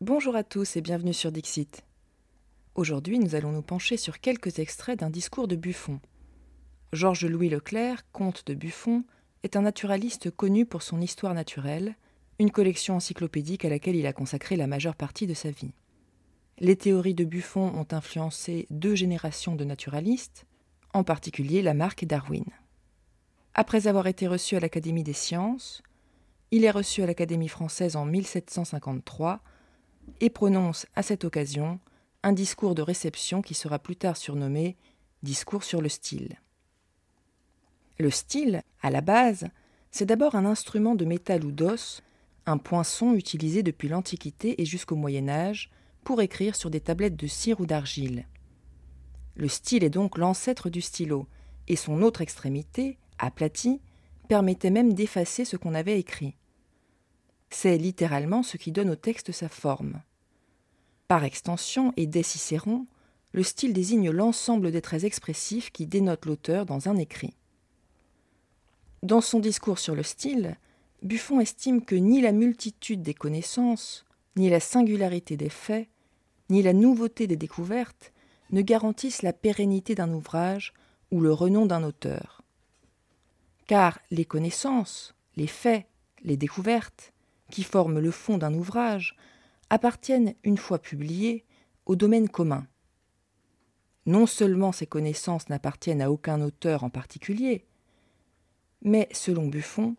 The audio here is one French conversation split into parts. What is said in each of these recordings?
Bonjour à tous et bienvenue sur Dixit. Aujourd'hui, nous allons nous pencher sur quelques extraits d'un discours de Buffon. Georges-Louis Leclerc, comte de Buffon, est un naturaliste connu pour son Histoire naturelle, une collection encyclopédique à laquelle il a consacré la majeure partie de sa vie. Les théories de Buffon ont influencé deux générations de naturalistes, en particulier Lamarck et Darwin. Après avoir été reçu à l'Académie des sciences, il est reçu à l'Académie française en 1753 et prononce à cette occasion un discours de réception qui sera plus tard surnommé Discours sur le style. Le style, à la base, c'est d'abord un instrument de métal ou d'os, un poinçon utilisé depuis l'Antiquité et jusqu'au Moyen Âge pour écrire sur des tablettes de cire ou d'argile. Le style est donc l'ancêtre du stylo, et son autre extrémité, aplatie, permettait même d'effacer ce qu'on avait écrit. C'est littéralement ce qui donne au texte sa forme. Par extension, et dès Cicéron, le style désigne l'ensemble des traits expressifs qui dénotent l'auteur dans un écrit. Dans son discours sur le style, Buffon estime que ni la multitude des connaissances, ni la singularité des faits, ni la nouveauté des découvertes ne garantissent la pérennité d'un ouvrage ou le renom d'un auteur. Car les connaissances, les faits, les découvertes, qui forment le fond d'un ouvrage, appartiennent, une fois publiés, au domaine commun. Non seulement ces connaissances n'appartiennent à aucun auteur en particulier, mais, selon Buffon,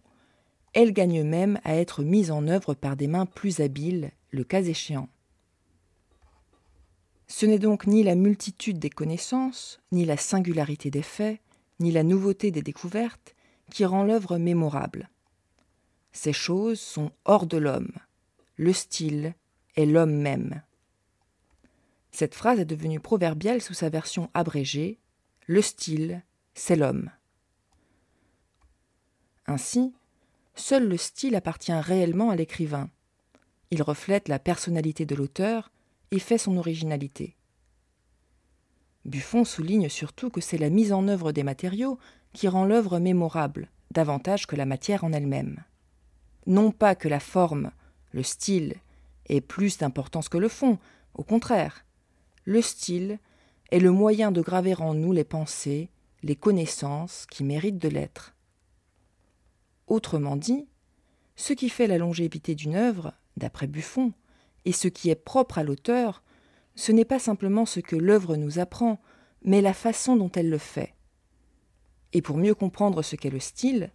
elles gagnent même à être mises en œuvre par des mains plus habiles, le cas échéant. Ce n'est donc ni la multitude des connaissances, ni la singularité des faits, ni la nouveauté des découvertes qui rend l'œuvre mémorable. Ces choses sont hors de l'homme. Le style est l'homme même. Cette phrase est devenue proverbiale sous sa version abrégée. Le style, c'est l'homme. Ainsi, seul le style appartient réellement à l'écrivain. Il reflète la personnalité de l'auteur et fait son originalité. Buffon souligne surtout que c'est la mise en œuvre des matériaux qui rend l'œuvre mémorable, davantage que la matière en elle-même. Non pas que la forme, le style, ait plus d'importance que le fond, au contraire. Le style est le moyen de graver en nous les pensées, les connaissances qui méritent de l'être. Autrement dit, ce qui fait la longévité d'une œuvre, d'après Buffon, et ce qui est propre à l'auteur, ce n'est pas simplement ce que l'œuvre nous apprend, mais la façon dont elle le fait. Et pour mieux comprendre ce qu'est le style,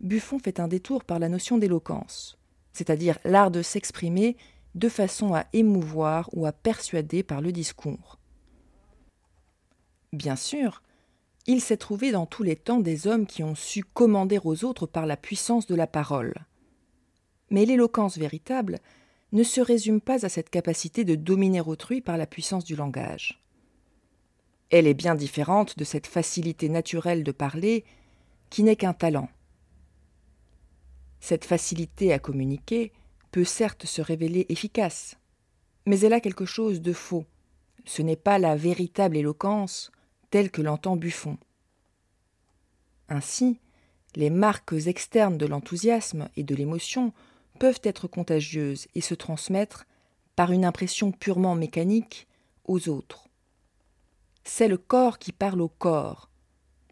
Buffon fait un détour par la notion d'éloquence, c'est-à-dire l'art de s'exprimer de façon à émouvoir ou à persuader par le discours. Bien sûr, il s'est trouvé dans tous les temps des hommes qui ont su commander aux autres par la puissance de la parole. Mais l'éloquence véritable ne se résume pas à cette capacité de dominer autrui par la puissance du langage. Elle est bien différente de cette facilité naturelle de parler qui n'est qu'un talent. Cette facilité à communiquer peut certes se révéler efficace, mais elle a quelque chose de faux. Ce n'est pas la véritable éloquence telle que l'entend Buffon. Ainsi, les marques externes de l'enthousiasme et de l'émotion peuvent être contagieuses et se transmettre par une impression purement mécanique aux autres. C'est le corps qui parle au corps.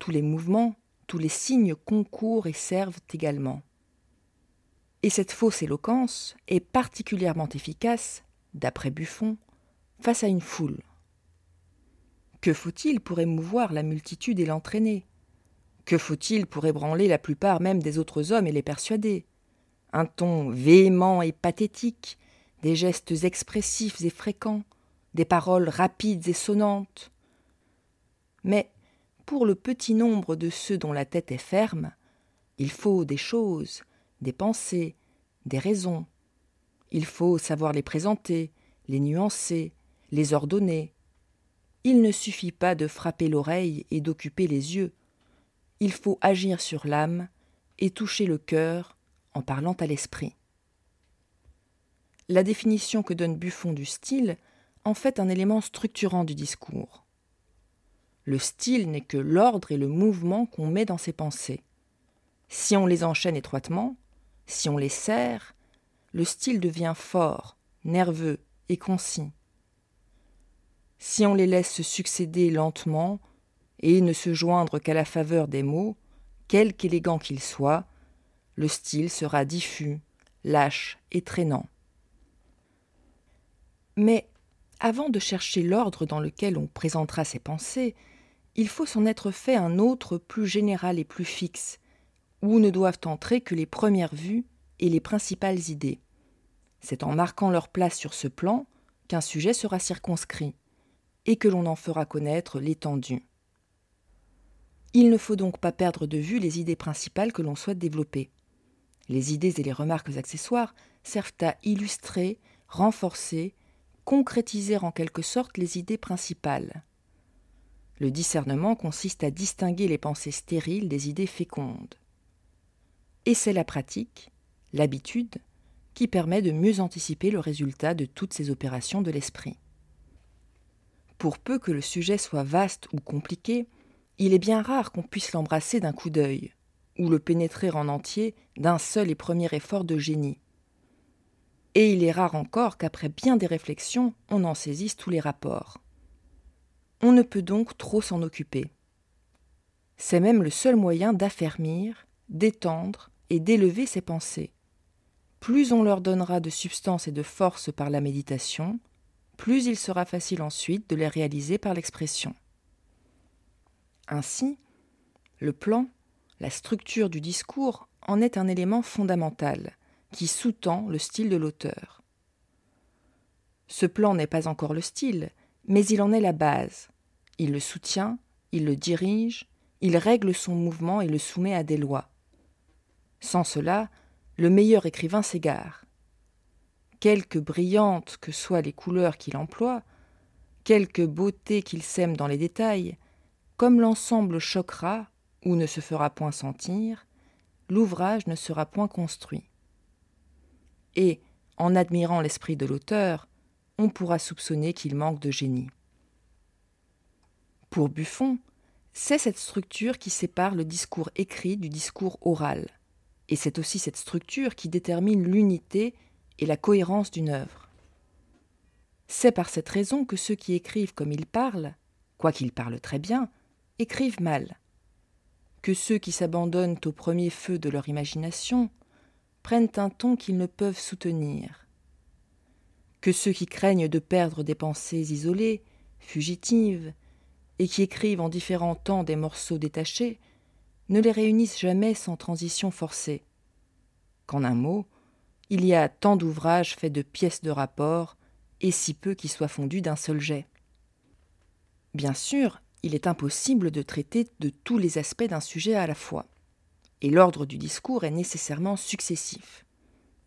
Tous les mouvements, tous les signes concourent et servent également. Et cette fausse éloquence est particulièrement efficace, d'après Buffon, face à une foule. Que faut-il pour émouvoir la multitude et l'entraîner? Que faut-il pour ébranler la plupart même des autres hommes et les persuader? Un ton véhément et pathétique, des gestes expressifs et fréquents, des paroles rapides et sonnantes, mais pour le petit nombre de ceux dont la tête est ferme, il faut des choses, des pensées, des raisons. Il faut savoir les présenter, les nuancer, les ordonner. Il ne suffit pas de frapper l'oreille et d'occuper les yeux. Il faut agir sur l'âme et toucher le cœur en parlant à l'esprit. La définition que donne Buffon du style en fait un élément structurant du discours. Le style n'est que l'ordre et le mouvement qu'on met dans ses pensées. Si on les enchaîne étroitement, si on les serre, le style devient fort, nerveux, et concis. Si on les laisse se succéder lentement et ne se joindre qu'à la faveur des mots, quelque élégant qu'ils soient, le style sera diffus, lâche et traînant. Mais avant de chercher l'ordre dans lequel on présentera ses pensées, il faut s'en être fait un autre plus général et plus fixe, où ne doivent entrer que les premières vues et les principales idées. C'est en marquant leur place sur ce plan qu'un sujet sera circonscrit, et que l'on en fera connaître l'étendue. Il ne faut donc pas perdre de vue les idées principales que l'on souhaite développer. Les idées et les remarques accessoires servent à illustrer, renforcer, concrétiser en quelque sorte les idées principales. Le discernement consiste à distinguer les pensées stériles des idées fécondes. Et c'est la pratique, l'habitude, qui permet de mieux anticiper le résultat de toutes ces opérations de l'esprit. Pour peu que le sujet soit vaste ou compliqué, il est bien rare qu'on puisse l'embrasser d'un coup d'œil, ou le pénétrer en entier d'un seul et premier effort de génie. Et il est rare encore qu'après bien des réflexions, on en saisisse tous les rapports. On ne peut donc trop s'en occuper. C'est même le seul moyen d'affermir, d'étendre et d'élever ses pensées. Plus on leur donnera de substance et de force par la méditation, plus il sera facile ensuite de les réaliser par l'expression. Ainsi, le plan, la structure du discours en est un élément fondamental qui sous-tend le style de l'auteur. Ce plan n'est pas encore le style, mais il en est la base. Il le soutient, il le dirige, il règle son mouvement et le soumet à des lois. Sans cela, le meilleur écrivain s'égare. Quelque brillantes que soient les couleurs qu'il emploie, quelque beauté qu'il sème dans les détails, comme l'ensemble choquera ou ne se fera point sentir, l'ouvrage ne sera point construit. Et, en admirant l'esprit de l'auteur, on pourra soupçonner qu'il manque de génie. Pour Buffon, c'est cette structure qui sépare le discours écrit du discours oral, et c'est aussi cette structure qui détermine l'unité et la cohérence d'une œuvre. C'est par cette raison que ceux qui écrivent comme ils parlent, quoiqu'ils parlent très bien, écrivent mal, que ceux qui s'abandonnent au premier feu de leur imagination prennent un ton qu'ils ne peuvent soutenir, que ceux qui craignent de perdre des pensées isolées, fugitives, et qui écrivent en différents temps des morceaux détachés, ne les réunissent jamais sans transition forcée. Qu'en un mot, il y a tant d'ouvrages faits de pièces de rapport, et si peu qui soient fondus d'un seul jet. Bien sûr, il est impossible de traiter de tous les aspects d'un sujet à la fois, et l'ordre du discours est nécessairement successif.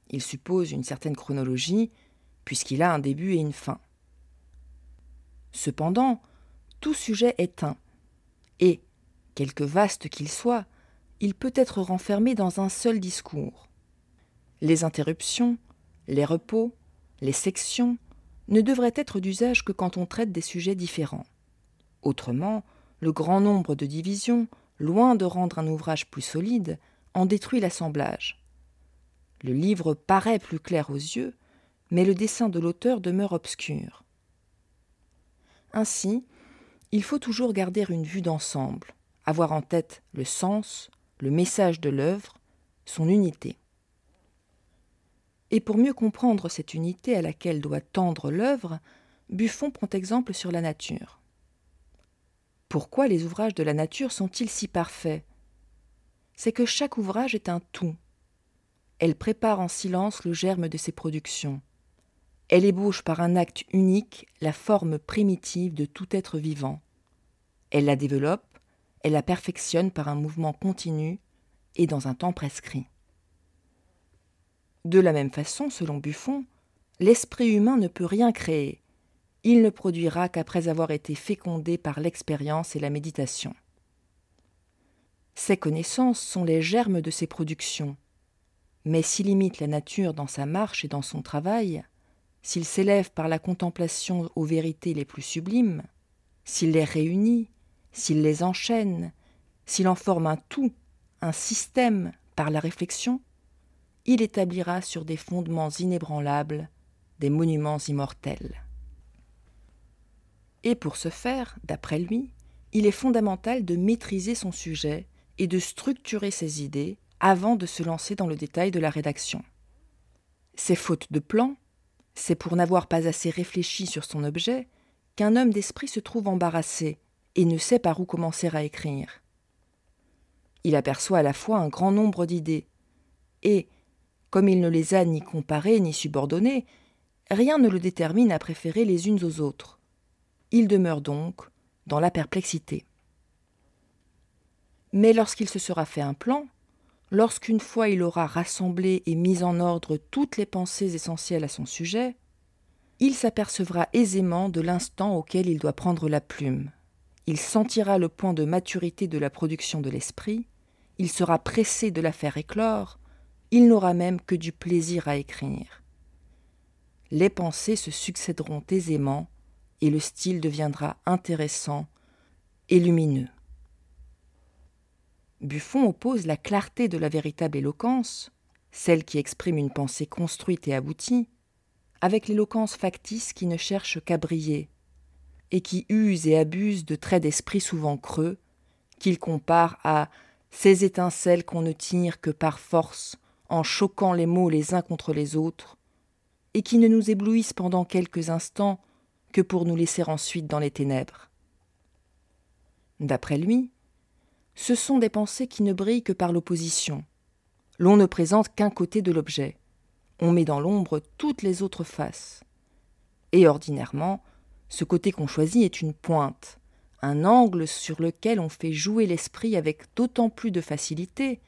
Il suppose une certaine chronologie, puisqu'il a un début et une fin. Cependant, tout sujet est un, et, quelque vaste qu'il soit, il peut être renfermé dans un seul discours. Les interruptions, les repos, les sections ne devraient être d'usage que quand on traite des sujets différents. Autrement, le grand nombre de divisions, loin de rendre un ouvrage plus solide, en détruit l'assemblage. Le livre paraît plus clair aux yeux, mais le dessin de l'auteur demeure obscur. Ainsi, il faut toujours garder une vue d'ensemble, avoir en tête le sens, le message de l'œuvre, son unité. Et pour mieux comprendre cette unité à laquelle doit tendre l'œuvre, Buffon prend exemple sur la nature. Pourquoi les ouvrages de la nature sont-ils si parfaits? C'est que chaque ouvrage est un tout. Elle prépare en silence le germe de ses productions. Elle ébauche par un acte unique la forme primitive de tout être vivant. Elle la développe, elle la perfectionne par un mouvement continu et dans un temps prescrit. De la même façon, selon Buffon, l'esprit humain ne peut rien créer, il ne produira qu'après avoir été fécondé par l'expérience et la méditation. Ces connaissances sont les germes de ses productions, mais s'il imite la nature dans sa marche et dans son travail, s'il s'élève par la contemplation aux vérités les plus sublimes, s'il les réunit, s'il les enchaîne, s'il en forme un tout, un système par la réflexion, il établira sur des fondements inébranlables des monuments immortels. Et pour ce faire, d'après lui, il est fondamental de maîtriser son sujet et de structurer ses idées avant de se lancer dans le détail de la rédaction. Ces fautes de plan, c'est pour n'avoir pas assez réfléchi sur son objet qu'un homme d'esprit se trouve embarrassé et ne sait par où commencer à écrire. Il aperçoit à la fois un grand nombre d'idées, et, comme il ne les a ni comparées ni subordonnées, rien ne le détermine à préférer les unes aux autres. Il demeure donc dans la perplexité. Mais lorsqu'il se sera fait un plan, lorsqu'une fois il aura rassemblé et mis en ordre toutes les pensées essentielles à son sujet, il s'apercevra aisément de l'instant auquel il doit prendre la plume. Il sentira le point de maturité de la production de l'esprit, il sera pressé de la faire éclore, il n'aura même que du plaisir à écrire. Les pensées se succéderont aisément, et le style deviendra intéressant et lumineux. Buffon oppose la clarté de la véritable éloquence, celle qui exprime une pensée construite et aboutie, avec l'éloquence factice qui ne cherche qu'à briller, et qui use et abuse de traits d'esprit souvent creux, qu'il compare à ces étincelles qu'on ne tire que par force, en choquant les mots les uns contre les autres, et qui ne nous éblouissent pendant quelques instants que pour nous laisser ensuite dans les ténèbres. D'après lui, ce sont des pensées qui ne brillent que par l'opposition. L'on ne présente qu'un côté de l'objet. On met dans l'ombre toutes les autres faces. Et ordinairement, ce côté qu'on choisit est une pointe, un angle sur lequel on fait jouer l'esprit avec d'autant plus de facilité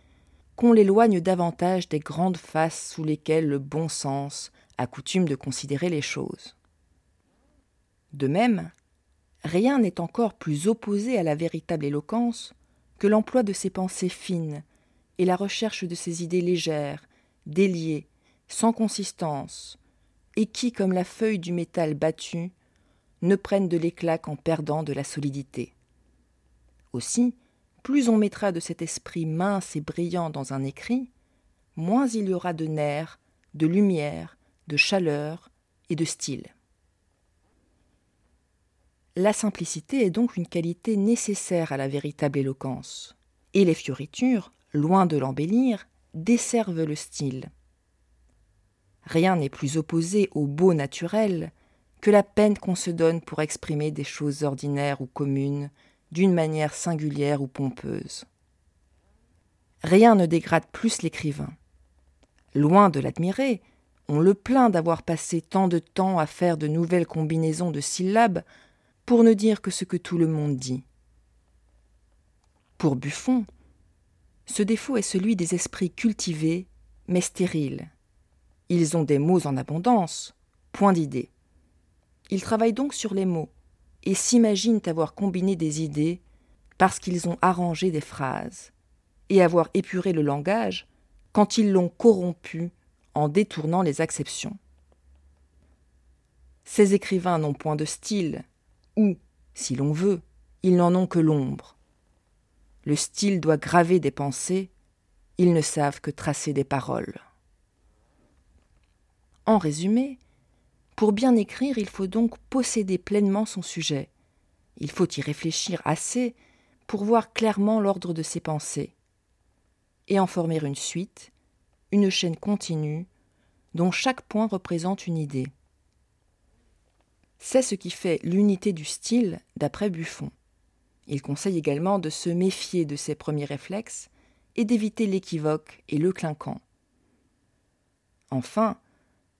qu'on l'éloigne davantage des grandes faces sous lesquelles le bon sens a coutume de considérer les choses. De même, rien n'est encore plus opposé à la véritable éloquence que l'emploi de ses pensées fines et la recherche de ses idées légères, déliées, sans consistance, et qui, comme la feuille du métal battu, ne prennent de l'éclat qu'en perdant de la solidité. Aussi, plus on mettra de cet esprit mince et brillant dans un écrit, moins il y aura de nerfs, de lumière, de chaleur et de style. La simplicité est donc une qualité nécessaire à la véritable éloquence, et les fioritures, loin de l'embellir, desservent le style. Rien n'est plus opposé au beau naturel que la peine qu'on se donne pour exprimer des choses ordinaires ou communes d'une manière singulière ou pompeuse. Rien ne dégrade plus l'écrivain. Loin de l'admirer, on le plaint d'avoir passé tant de temps à faire de nouvelles combinaisons de syllabes pour ne dire que ce que tout le monde dit. Pour Buffon, ce défaut est celui des esprits cultivés, mais stériles. Ils ont des mots en abondance, point d'idées. Ils travaillent donc sur les mots, et s'imaginent avoir combiné des idées parce qu'ils ont arrangé des phrases, et avoir épuré le langage quand ils l'ont corrompu en détournant les acceptions. Ces écrivains n'ont point de style, ou, si l'on veut, ils n'en ont que l'ombre. Le style doit graver des pensées, ils ne savent que tracer des paroles. En résumé, pour bien écrire, il faut donc posséder pleinement son sujet. Il faut y réfléchir assez pour voir clairement l'ordre de ses pensées, et en former une suite, une chaîne continue, dont chaque point représente une idée. C'est ce qui fait l'unité du style d'après Buffon. Il conseille également de se méfier de ses premiers réflexes et d'éviter l'équivoque et le clinquant. Enfin,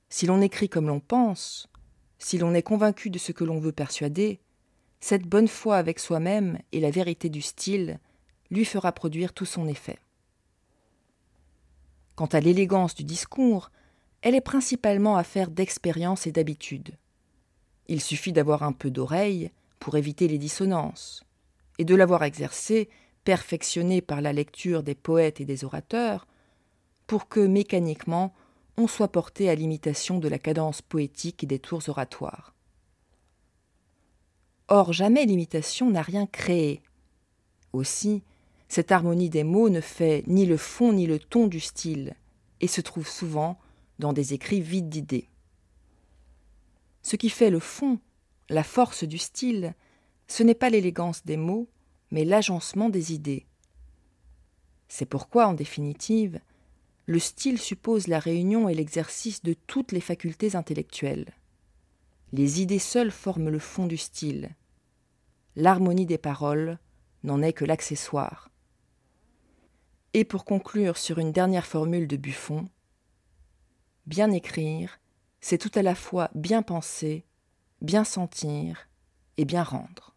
si l'on écrit comme l'on pense, si l'on est convaincu de ce que l'on veut persuader, cette bonne foi avec soi-même et la vérité du style lui fera produire tout son effet. Quant à l'élégance du discours, elle est principalement affaire d'expérience et d'habitude. Il suffit d'avoir un peu d'oreille pour éviter les dissonances, et de l'avoir exercé, perfectionné par la lecture des poètes et des orateurs, pour que mécaniquement soit porté à l'imitation de la cadence poétique des tours oratoires. Or jamais l'imitation n'a rien créé. Aussi, cette harmonie des mots ne fait ni le fond ni le ton du style, et se trouve souvent dans des écrits vides d'idées. Ce qui fait le fond, la force du style, ce n'est pas l'élégance des mots, mais l'agencement des idées. C'est pourquoi, en définitive, le style suppose la réunion et l'exercice de toutes les facultés intellectuelles. Les idées seules forment le fond du style. L'harmonie des paroles n'en est que l'accessoire. Et pour conclure sur une dernière formule de Buffon, bien écrire, c'est tout à la fois bien penser, bien sentir et bien rendre.